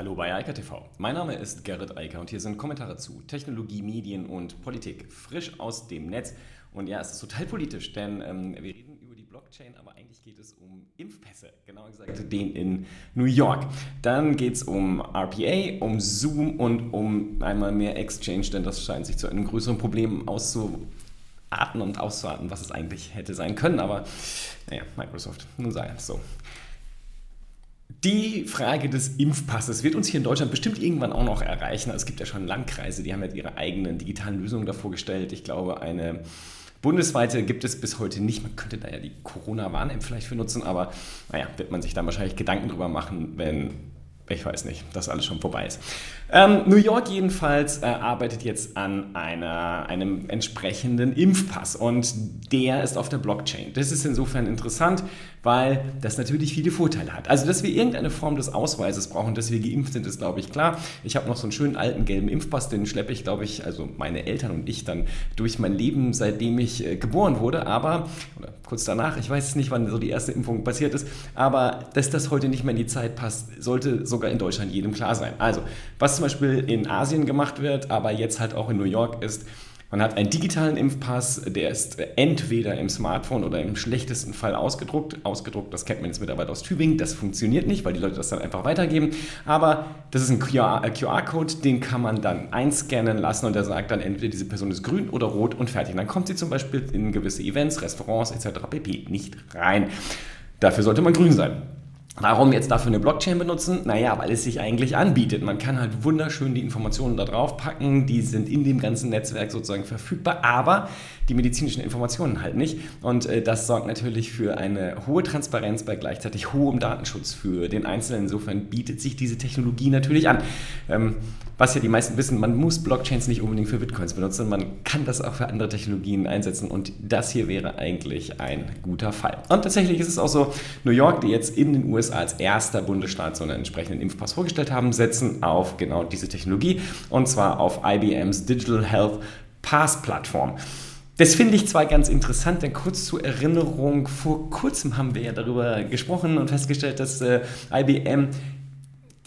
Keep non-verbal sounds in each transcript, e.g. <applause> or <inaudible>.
Hallo bei Eika TV. Mein Name ist Gerrit Eiker und hier sind Kommentare zu Technologie, Medien und Politik frisch aus dem Netz. Und ja, es ist total politisch, denn ähm, wir reden über die Blockchain, aber eigentlich geht es um Impfpässe, genauer gesagt den in New York. Dann geht es um RPA, um Zoom und um einmal mehr Exchange, denn das scheint sich zu einem größeren Problem auszuarten und auszuarten, was es eigentlich hätte sein können. Aber naja, Microsoft, nun sei es so. Die Frage des Impfpasses wird uns hier in Deutschland bestimmt irgendwann auch noch erreichen. Es gibt ja schon Landkreise, die haben jetzt ihre eigenen digitalen Lösungen davor gestellt. Ich glaube, eine bundesweite gibt es bis heute nicht. Man könnte da ja die Corona-Warn-App vielleicht für nutzen, aber naja, wird man sich dann wahrscheinlich Gedanken drüber machen, wenn ich weiß nicht, dass alles schon vorbei ist. Ähm, New York jedenfalls äh, arbeitet jetzt an einer, einem entsprechenden Impfpass und der ist auf der Blockchain. Das ist insofern interessant, weil das natürlich viele Vorteile hat. Also, dass wir irgendeine Form des Ausweises brauchen, dass wir geimpft sind, ist, glaube ich, klar. Ich habe noch so einen schönen alten gelben Impfpass, den schleppe ich, glaube ich, also meine Eltern und ich dann durch mein Leben, seitdem ich äh, geboren wurde, aber, oder kurz danach, ich weiß nicht, wann so die erste Impfung passiert ist, aber dass das heute nicht mehr in die Zeit passt, sollte sogar in Deutschland jedem klar sein. Also, was zum Beispiel in Asien gemacht wird, aber jetzt halt auch in New York ist, man hat einen digitalen Impfpass, der ist entweder im Smartphone oder im schlechtesten Fall ausgedruckt. Ausgedruckt, das kennt man jetzt mittlerweile aus Tübingen, das funktioniert nicht, weil die Leute das dann einfach weitergeben. Aber das ist ein QR-Code, den kann man dann einscannen lassen und der sagt dann entweder diese Person ist grün oder rot und fertig. dann kommt sie zum Beispiel in gewisse Events, Restaurants etc. pp. nicht rein. Dafür sollte man grün sein. Warum jetzt dafür eine Blockchain benutzen? Naja, weil es sich eigentlich anbietet. Man kann halt wunderschön die Informationen da drauf packen, die sind in dem ganzen Netzwerk sozusagen verfügbar, aber die medizinischen Informationen halt nicht. Und äh, das sorgt natürlich für eine hohe Transparenz bei gleichzeitig hohem Datenschutz für den Einzelnen. Insofern bietet sich diese Technologie natürlich an. Ähm, was ja die meisten wissen, man muss Blockchains nicht unbedingt für Bitcoins benutzen, man kann das auch für andere Technologien einsetzen und das hier wäre eigentlich ein guter Fall. Und tatsächlich ist es auch so, New York, die jetzt in den USA als erster Bundesstaat so einen entsprechenden Impfpass vorgestellt haben, setzen auf genau diese Technologie und zwar auf IBMs Digital Health Pass Plattform. Das finde ich zwar ganz interessant, denn kurz zur Erinnerung, vor kurzem haben wir ja darüber gesprochen und festgestellt, dass äh, IBM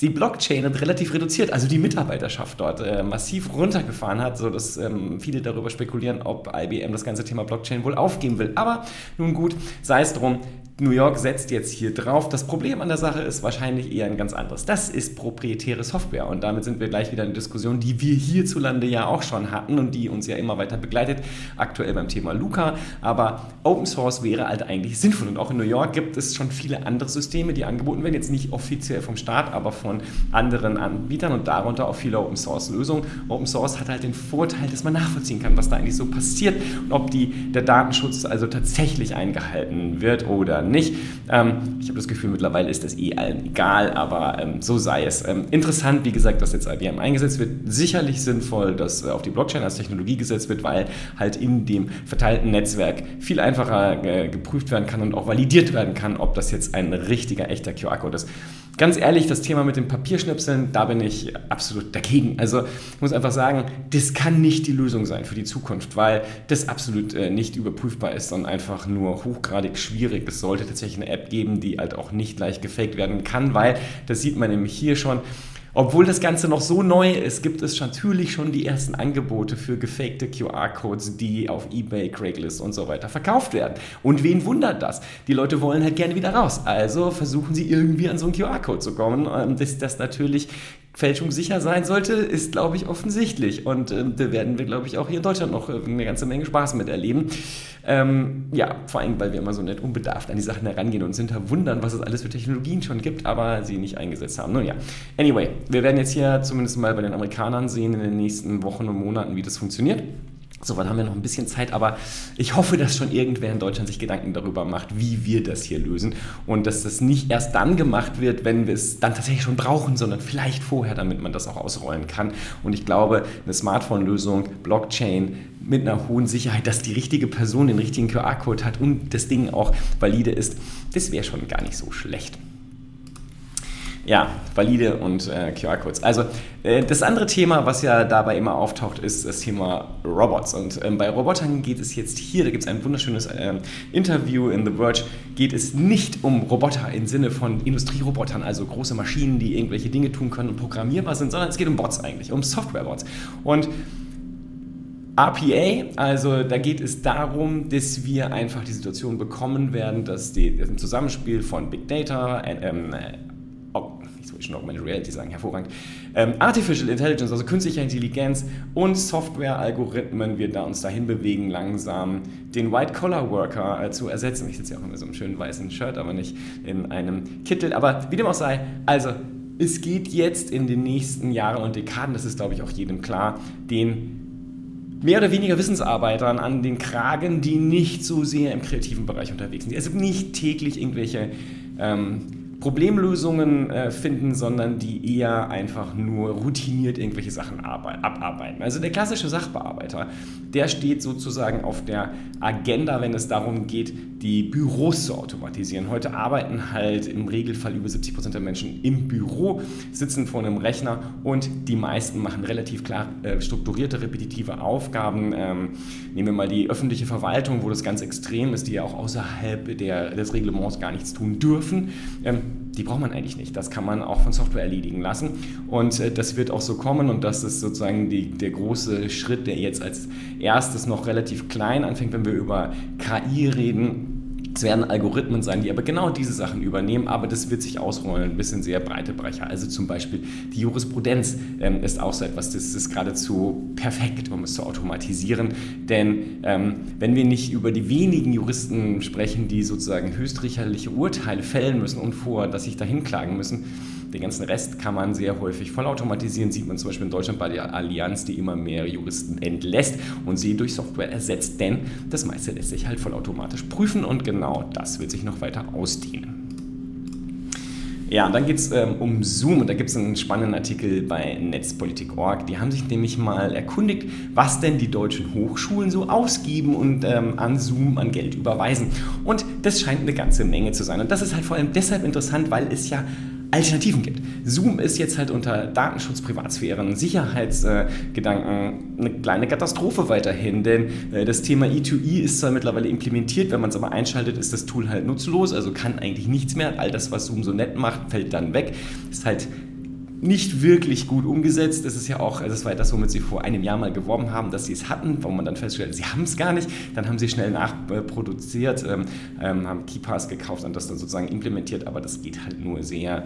die Blockchain relativ reduziert, also die Mitarbeiterschaft dort äh, massiv runtergefahren hat, sodass ähm, viele darüber spekulieren, ob IBM das ganze Thema Blockchain wohl aufgeben will. Aber nun gut, sei es drum, New York setzt jetzt hier drauf. Das Problem an der Sache ist wahrscheinlich eher ein ganz anderes. Das ist proprietäre Software und damit sind wir gleich wieder in der Diskussion, die wir hierzulande ja auch schon hatten und die uns ja immer weiter begleitet, aktuell beim Thema Luca. Aber Open Source wäre halt eigentlich sinnvoll und auch in New York gibt es schon viele andere Systeme, die angeboten werden, jetzt nicht offiziell vom Staat, aber von anderen Anbietern und darunter auch viele Open Source Lösungen. Open Source hat halt den Vorteil, dass man nachvollziehen kann, was da eigentlich so passiert und ob die, der Datenschutz also tatsächlich eingehalten wird oder nicht. Ähm, ich habe das Gefühl, mittlerweile ist das eh allen egal, aber ähm, so sei es. Ähm, interessant, wie gesagt, dass jetzt IBM eingesetzt wird. Sicherlich sinnvoll, dass äh, auf die Blockchain als Technologie gesetzt wird, weil halt in dem verteilten Netzwerk viel einfacher äh, geprüft werden kann und auch validiert werden kann, ob das jetzt ein richtiger, echter QR-Code ist. Ganz ehrlich, das Thema mit den Papierschnipseln, da bin ich absolut dagegen. Also ich muss einfach sagen, das kann nicht die Lösung sein für die Zukunft, weil das absolut äh, nicht überprüfbar ist und einfach nur hochgradig schwierig. Es sollte tatsächlich eine App geben, die halt auch nicht leicht gefaked werden kann, weil das sieht man nämlich hier schon. Obwohl das Ganze noch so neu ist, gibt es natürlich schon die ersten Angebote für gefakte QR-Codes, die auf eBay, Craigslist und so weiter verkauft werden. Und wen wundert das? Die Leute wollen halt gerne wieder raus. Also versuchen sie irgendwie an so einen QR-Code zu kommen. Ähm, dass das natürlich fälschungssicher sein sollte, ist, glaube ich, offensichtlich. Und äh, da werden wir, glaube ich, auch hier in Deutschland noch äh, eine ganze Menge Spaß mit erleben. Ähm, ja, vor allem, weil wir immer so nett unbedarft an die Sachen herangehen und sind da wundern, was es alles für Technologien schon gibt, aber sie nicht eingesetzt haben. Nun ja, anyway, wir werden jetzt hier zumindest mal bei den Amerikanern sehen in den nächsten Wochen und Monaten, wie das funktioniert. Soweit haben wir noch ein bisschen Zeit, aber ich hoffe, dass schon irgendwer in Deutschland sich Gedanken darüber macht, wie wir das hier lösen und dass das nicht erst dann gemacht wird, wenn wir es dann tatsächlich schon brauchen, sondern vielleicht vorher, damit man das auch ausrollen kann. Und ich glaube, eine Smartphone-Lösung, Blockchain mit einer hohen Sicherheit, dass die richtige Person den richtigen QR-Code hat und das Ding auch valide ist, das wäre schon gar nicht so schlecht. Ja, valide und äh, QR-Codes. Also äh, das andere Thema, was ja dabei immer auftaucht, ist das Thema Robots. Und ähm, bei Robotern geht es jetzt hier, da gibt es ein wunderschönes ähm, Interview in The Verge, geht es nicht um Roboter im Sinne von Industrierobotern, also große Maschinen, die irgendwelche Dinge tun können und programmierbar sind, sondern es geht um Bots eigentlich, um Software-Bots. Und RPA, also da geht es darum, dass wir einfach die Situation bekommen werden, dass die, das Zusammenspiel von Big Data, ähm, schon Augmented Reality sagen, hervorragend. Ähm, Artificial Intelligence, also künstliche Intelligenz und Software-Algorithmen, wir da uns dahin bewegen, langsam den White-Collar-Worker äh, zu ersetzen. Ich sitze ja auch in so einem schönen weißen Shirt, aber nicht in einem Kittel. Aber wie dem auch sei, also es geht jetzt in den nächsten Jahren und Dekaden, das ist glaube ich auch jedem klar, den mehr oder weniger Wissensarbeitern an den Kragen, die nicht so sehr im kreativen Bereich unterwegs sind, die also nicht täglich irgendwelche ähm, Problemlösungen äh, finden, sondern die eher einfach nur routiniert irgendwelche Sachen abarbeiten. Also der klassische Sachbearbeiter, der steht sozusagen auf der Agenda, wenn es darum geht, die Büros zu automatisieren. Heute arbeiten halt im Regelfall über 70 Prozent der Menschen im Büro, sitzen vor einem Rechner und die meisten machen relativ klar äh, strukturierte, repetitive Aufgaben. Ähm, nehmen wir mal die öffentliche Verwaltung, wo das ganz extrem ist, die ja auch außerhalb der, des Reglements gar nichts tun dürfen. Ähm, die braucht man eigentlich nicht. Das kann man auch von Software erledigen lassen. Und äh, das wird auch so kommen und das ist sozusagen die, der große Schritt, der jetzt als erstes noch relativ klein anfängt, wenn wir über KI reden es werden Algorithmen sein, die aber genau diese Sachen übernehmen, aber das wird sich ausrollen bis in sehr breite Bereiche. Also zum Beispiel die Jurisprudenz ähm, ist auch so etwas, das ist geradezu perfekt, um es zu automatisieren. Denn ähm, wenn wir nicht über die wenigen Juristen sprechen, die sozusagen höchstrichterliche Urteile fällen müssen und vor, dass sich dahin klagen müssen, den ganzen Rest kann man sehr häufig vollautomatisieren. Sieht man zum Beispiel in Deutschland bei der Allianz, die immer mehr Juristen entlässt und sie durch Software ersetzt. Denn das meiste lässt sich halt vollautomatisch prüfen und genau das wird sich noch weiter ausdehnen. Ja, dann geht es ähm, um Zoom und da gibt es einen spannenden Artikel bei Netzpolitik.org. Die haben sich nämlich mal erkundigt, was denn die deutschen Hochschulen so ausgeben und ähm, an Zoom an Geld überweisen. Und das scheint eine ganze Menge zu sein. Und das ist halt vor allem deshalb interessant, weil es ja Alternativen gibt. Zoom ist jetzt halt unter Datenschutz, Privatsphären, Sicherheitsgedanken eine kleine Katastrophe weiterhin, denn äh, das Thema E2E ist zwar mittlerweile implementiert, wenn man es aber einschaltet, ist das Tool halt nutzlos, also kann eigentlich nichts mehr. All das, was Zoom so nett macht, fällt dann weg. Ist halt nicht wirklich gut umgesetzt. Das ist ja auch, das war das, womit sie vor einem Jahr mal geworben haben, dass sie es hatten, wo man dann feststellt, sie haben es gar nicht. Dann haben sie schnell nachproduziert, ähm, ähm, haben KeyPass gekauft und das dann sozusagen implementiert, aber das geht halt nur sehr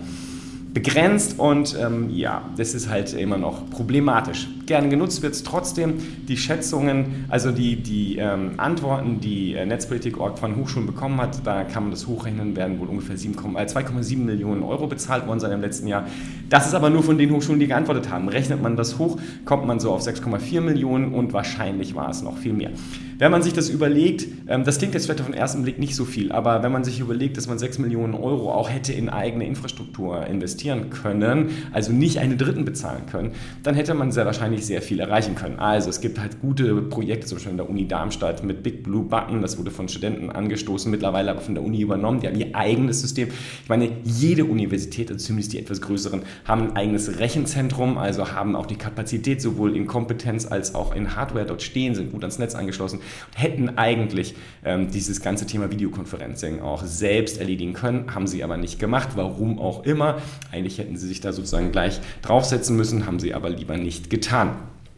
begrenzt und ähm, ja, das ist halt immer noch problematisch. Gerne genutzt wird es trotzdem. Die Schätzungen, also die, die ähm, Antworten, die äh, Netzpolitik.org von Hochschulen bekommen hat, da kann man das hochrechnen, werden wohl ungefähr 2,7 äh, Millionen Euro bezahlt worden sein im letzten Jahr. Das ist aber nur von den Hochschulen, die geantwortet haben. Rechnet man das hoch, kommt man so auf 6,4 Millionen und wahrscheinlich war es noch viel mehr. Wenn man sich das überlegt, ähm, das klingt jetzt vielleicht auf den ersten Blick nicht so viel, aber wenn man sich überlegt, dass man 6 Millionen Euro auch hätte in eigene Infrastruktur investieren können, also nicht einen Dritten bezahlen können, dann hätte man sehr wahrscheinlich sehr viel erreichen können. Also es gibt halt gute Projekte, zum Beispiel in der Uni Darmstadt mit Big Blue Button, das wurde von Studenten angestoßen, mittlerweile aber von der Uni übernommen, die haben ihr eigenes System. Ich meine, jede Universität, also zumindest die etwas größeren, haben ein eigenes Rechenzentrum, also haben auch die Kapazität sowohl in Kompetenz als auch in Hardware dort stehen, sind gut ans Netz angeschlossen hätten eigentlich ähm, dieses ganze Thema Videokonferencing auch selbst erledigen können, haben sie aber nicht gemacht, warum auch immer. Eigentlich hätten sie sich da sozusagen gleich draufsetzen müssen, haben sie aber lieber nicht getan.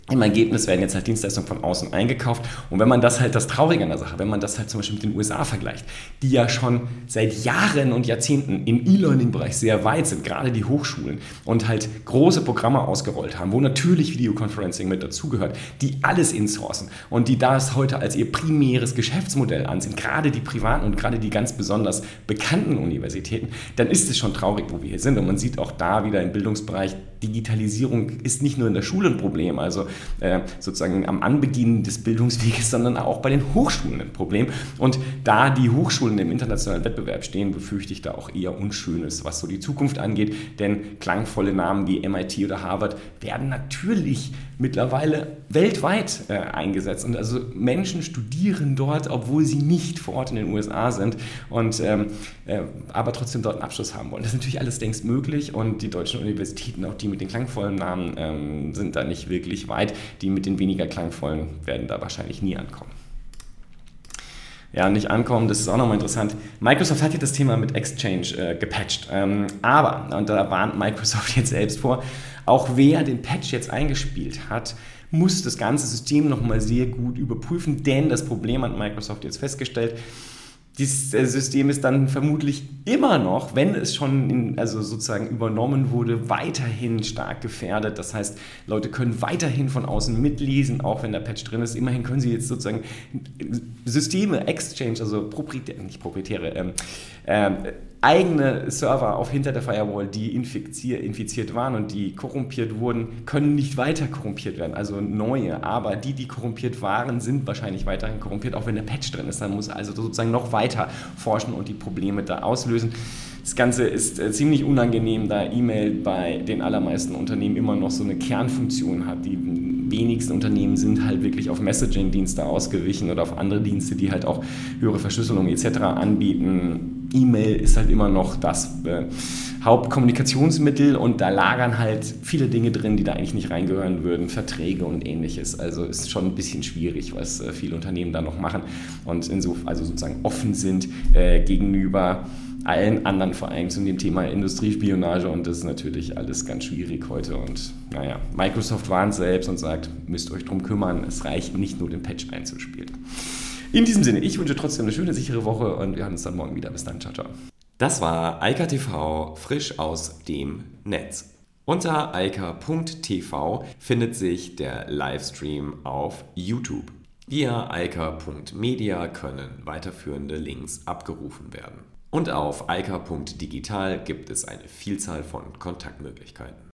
Im Ergebnis werden jetzt halt Dienstleistungen von außen eingekauft. Und wenn man das halt das Traurige an der Sache, wenn man das halt zum Beispiel mit den USA vergleicht, die ja schon seit Jahren und Jahrzehnten im E-Learning-Bereich sehr weit sind, gerade die Hochschulen, und halt große Programme ausgerollt haben, wo natürlich Videoconferencing mit dazugehört, die alles insourcen und die das heute als ihr primäres Geschäftsmodell ansehen, gerade die privaten und gerade die ganz besonders bekannten Universitäten, dann ist es schon traurig, wo wir hier sind. Und man sieht auch da wieder im Bildungsbereich, Digitalisierung ist nicht nur in der Schule ein Problem, also äh, sozusagen am Anbeginn des Bildungsweges, sondern auch bei den Hochschulen ein Problem. Und da die Hochschulen im internationalen Wettbewerb stehen, befürchte ich da auch eher Unschönes, was so die Zukunft angeht. Denn klangvolle Namen wie MIT oder Harvard werden natürlich mittlerweile weltweit äh, eingesetzt. Und also Menschen studieren dort, obwohl sie nicht vor Ort in den USA sind und ähm, äh, aber trotzdem dort einen Abschluss haben wollen. Das ist natürlich alles längst möglich und die deutschen Universitäten, auch die mit den klangvollen Namen, ähm, sind da nicht wirklich weit. Die mit den weniger klangvollen werden da wahrscheinlich nie ankommen ja, nicht ankommen. Das ist auch nochmal interessant. Microsoft hat hier das Thema mit Exchange äh, gepatcht. Ähm, aber, und da warnt Microsoft <laughs> jetzt selbst vor, auch wer den Patch jetzt eingespielt hat, muss das ganze System nochmal sehr gut überprüfen, denn das Problem hat Microsoft jetzt festgestellt, dieses äh, System ist dann vermutlich immer noch, wenn es schon in, also sozusagen übernommen wurde, weiterhin stark gefährdet. Das heißt, Leute können weiterhin von außen mitlesen, auch wenn der Patch drin ist. Immerhin können sie jetzt sozusagen Systeme, Exchange, also proprietäre, nicht proprietäre, ähm, ähm, eigene Server auf hinter der Firewall, die infiziert waren und die korrumpiert wurden, können nicht weiter korrumpiert werden, also neue. Aber die, die korrumpiert waren, sind wahrscheinlich weiterhin korrumpiert, auch wenn der Patch drin ist. Dann muss also sozusagen noch weiter forschen und die Probleme da auslösen. Das Ganze ist äh, ziemlich unangenehm, da E-Mail bei den allermeisten Unternehmen immer noch so eine Kernfunktion hat. Die wenigsten Unternehmen sind halt wirklich auf Messaging-Dienste ausgewichen oder auf andere Dienste, die halt auch höhere Verschlüsselung etc. anbieten E-Mail ist halt immer noch das äh, Hauptkommunikationsmittel und da lagern halt viele Dinge drin, die da eigentlich nicht reingehören würden, Verträge und ähnliches. Also ist schon ein bisschen schwierig, was äh, viele Unternehmen da noch machen und insofern also sozusagen offen sind äh, gegenüber allen anderen Vereinen zu dem Thema Industriespionage und das ist natürlich alles ganz schwierig heute und naja, Microsoft warnt selbst und sagt, müsst euch drum kümmern, es reicht nicht nur den Patch einzuspielen. In diesem Sinne, ich wünsche trotzdem eine schöne, sichere Woche und wir hören uns dann morgen wieder. Bis dann, ciao, ciao. Das war Eika TV frisch aus dem Netz. Unter eika.tv findet sich der Livestream auf YouTube. Via eika.media können weiterführende Links abgerufen werden. Und auf eika.digital gibt es eine Vielzahl von Kontaktmöglichkeiten.